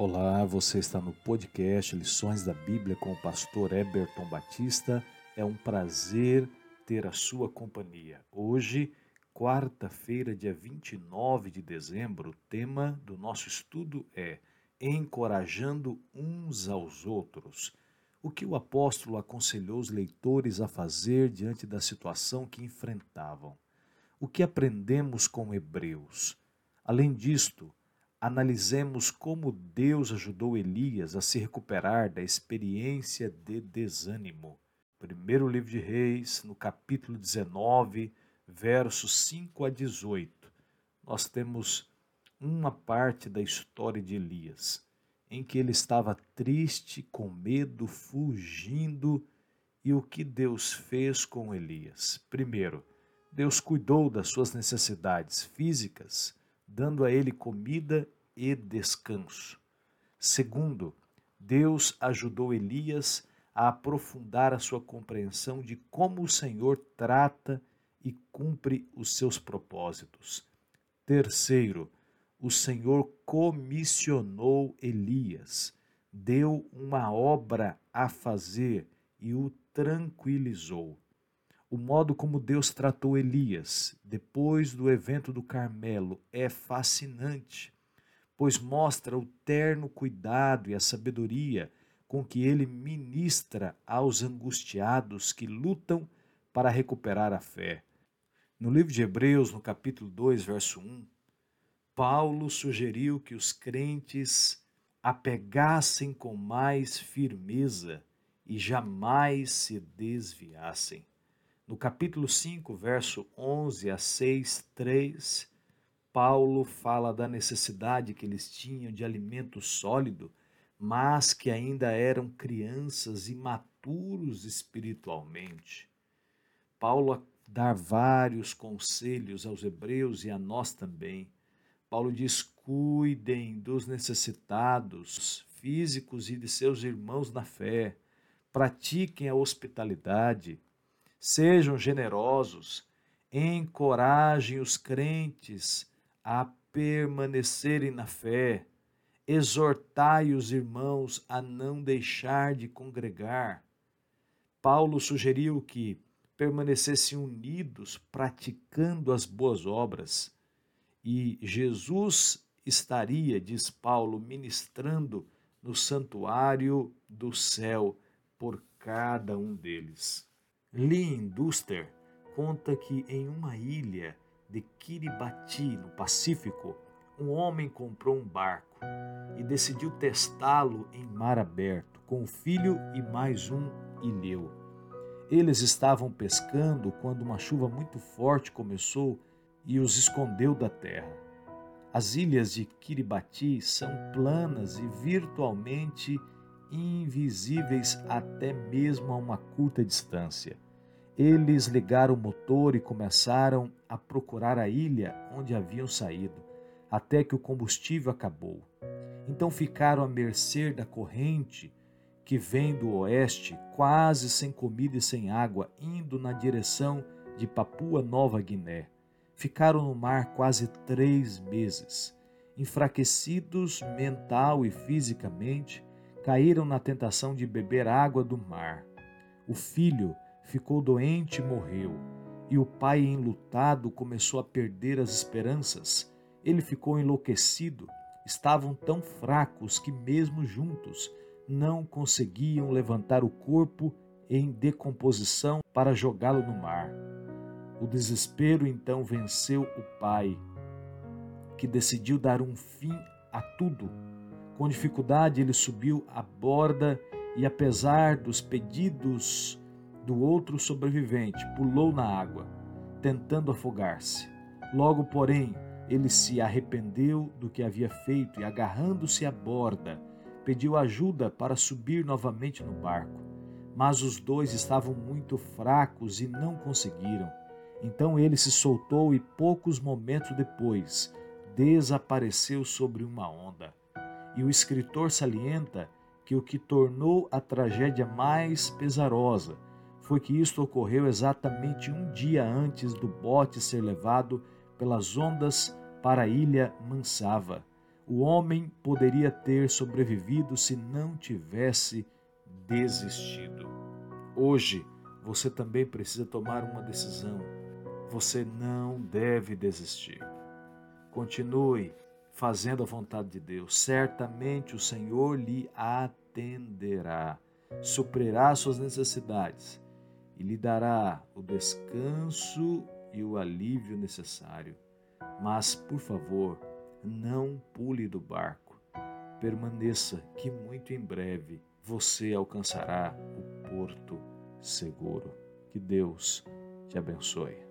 Olá, você está no podcast Lições da Bíblia com o pastor Eberton Batista. É um prazer ter a sua companhia. Hoje, quarta-feira, dia 29 de dezembro, o tema do nosso estudo é Encorajando uns aos outros. O que o apóstolo aconselhou os leitores a fazer diante da situação que enfrentavam? O que aprendemos com Hebreus? Além disto, analisemos como Deus ajudou Elias a se recuperar da experiência de desânimo. Primeiro livro de Reis, no capítulo 19, versos 5 a 18, nós temos uma parte da história de Elias, em que ele estava triste, com medo, fugindo, e o que Deus fez com Elias? Primeiro, Deus cuidou das suas necessidades físicas dando a ele comida e descanso. Segundo, Deus ajudou Elias a aprofundar a sua compreensão de como o Senhor trata e cumpre os seus propósitos. Terceiro, o Senhor comissionou Elias, deu uma obra a fazer e o tranquilizou o modo como Deus tratou Elias depois do evento do Carmelo é fascinante, pois mostra o terno cuidado e a sabedoria com que ele ministra aos angustiados que lutam para recuperar a fé. No livro de Hebreus, no capítulo 2, verso 1, Paulo sugeriu que os crentes apegassem com mais firmeza e jamais se desviassem. No capítulo 5, verso 11 a 6, 3, Paulo fala da necessidade que eles tinham de alimento sólido, mas que ainda eram crianças imaturos espiritualmente. Paulo dá vários conselhos aos hebreus e a nós também. Paulo diz: cuidem dos necessitados físicos e de seus irmãos na fé, pratiquem a hospitalidade Sejam generosos, encorajem os crentes a permanecerem na fé, exortai os irmãos a não deixar de congregar. Paulo sugeriu que permanecessem unidos, praticando as boas obras, e Jesus estaria, diz Paulo, ministrando no santuário do céu por cada um deles. Lynn Duster conta que em uma ilha de Kiribati, no Pacífico, um homem comprou um barco e decidiu testá-lo em mar aberto, com o filho e mais um ilheu. Eles estavam pescando quando uma chuva muito forte começou e os escondeu da terra. As ilhas de Kiribati são planas e virtualmente invisíveis até mesmo a uma curta distância. Eles ligaram o motor e começaram a procurar a ilha onde haviam saído, até que o combustível acabou. Então ficaram à mercê da corrente que vem do oeste, quase sem comida e sem água, indo na direção de Papua Nova Guiné. Ficaram no mar quase três meses. Enfraquecidos mental e fisicamente, caíram na tentação de beber água do mar. O filho ficou doente e morreu, e o pai enlutado começou a perder as esperanças. Ele ficou enlouquecido. Estavam tão fracos que, mesmo juntos, não conseguiam levantar o corpo em decomposição para jogá-lo no mar. O desespero então venceu o pai, que decidiu dar um fim a tudo com dificuldade ele subiu à borda e, apesar dos pedidos do outro sobrevivente, pulou na água, tentando afogar-se. Logo, porém, ele se arrependeu do que havia feito e, agarrando-se à borda, pediu ajuda para subir novamente no barco. Mas os dois estavam muito fracos e não conseguiram. Então ele se soltou e, poucos momentos depois, desapareceu sobre uma onda. E o escritor salienta que o que tornou a tragédia mais pesarosa foi que isto ocorreu exatamente um dia antes do bote ser levado pelas ondas para a ilha Mansava. o homem poderia ter sobrevivido se não tivesse desistido. Hoje, você também precisa tomar uma decisão. Você não deve desistir. Continue fazendo a vontade de Deus. Certamente o Senhor lhe atenderá, suprirá suas necessidades e lhe dará o descanso e o alívio necessário. Mas, por favor, não pule do barco. Permaneça, que muito em breve você alcançará o porto seguro. Que Deus te abençoe.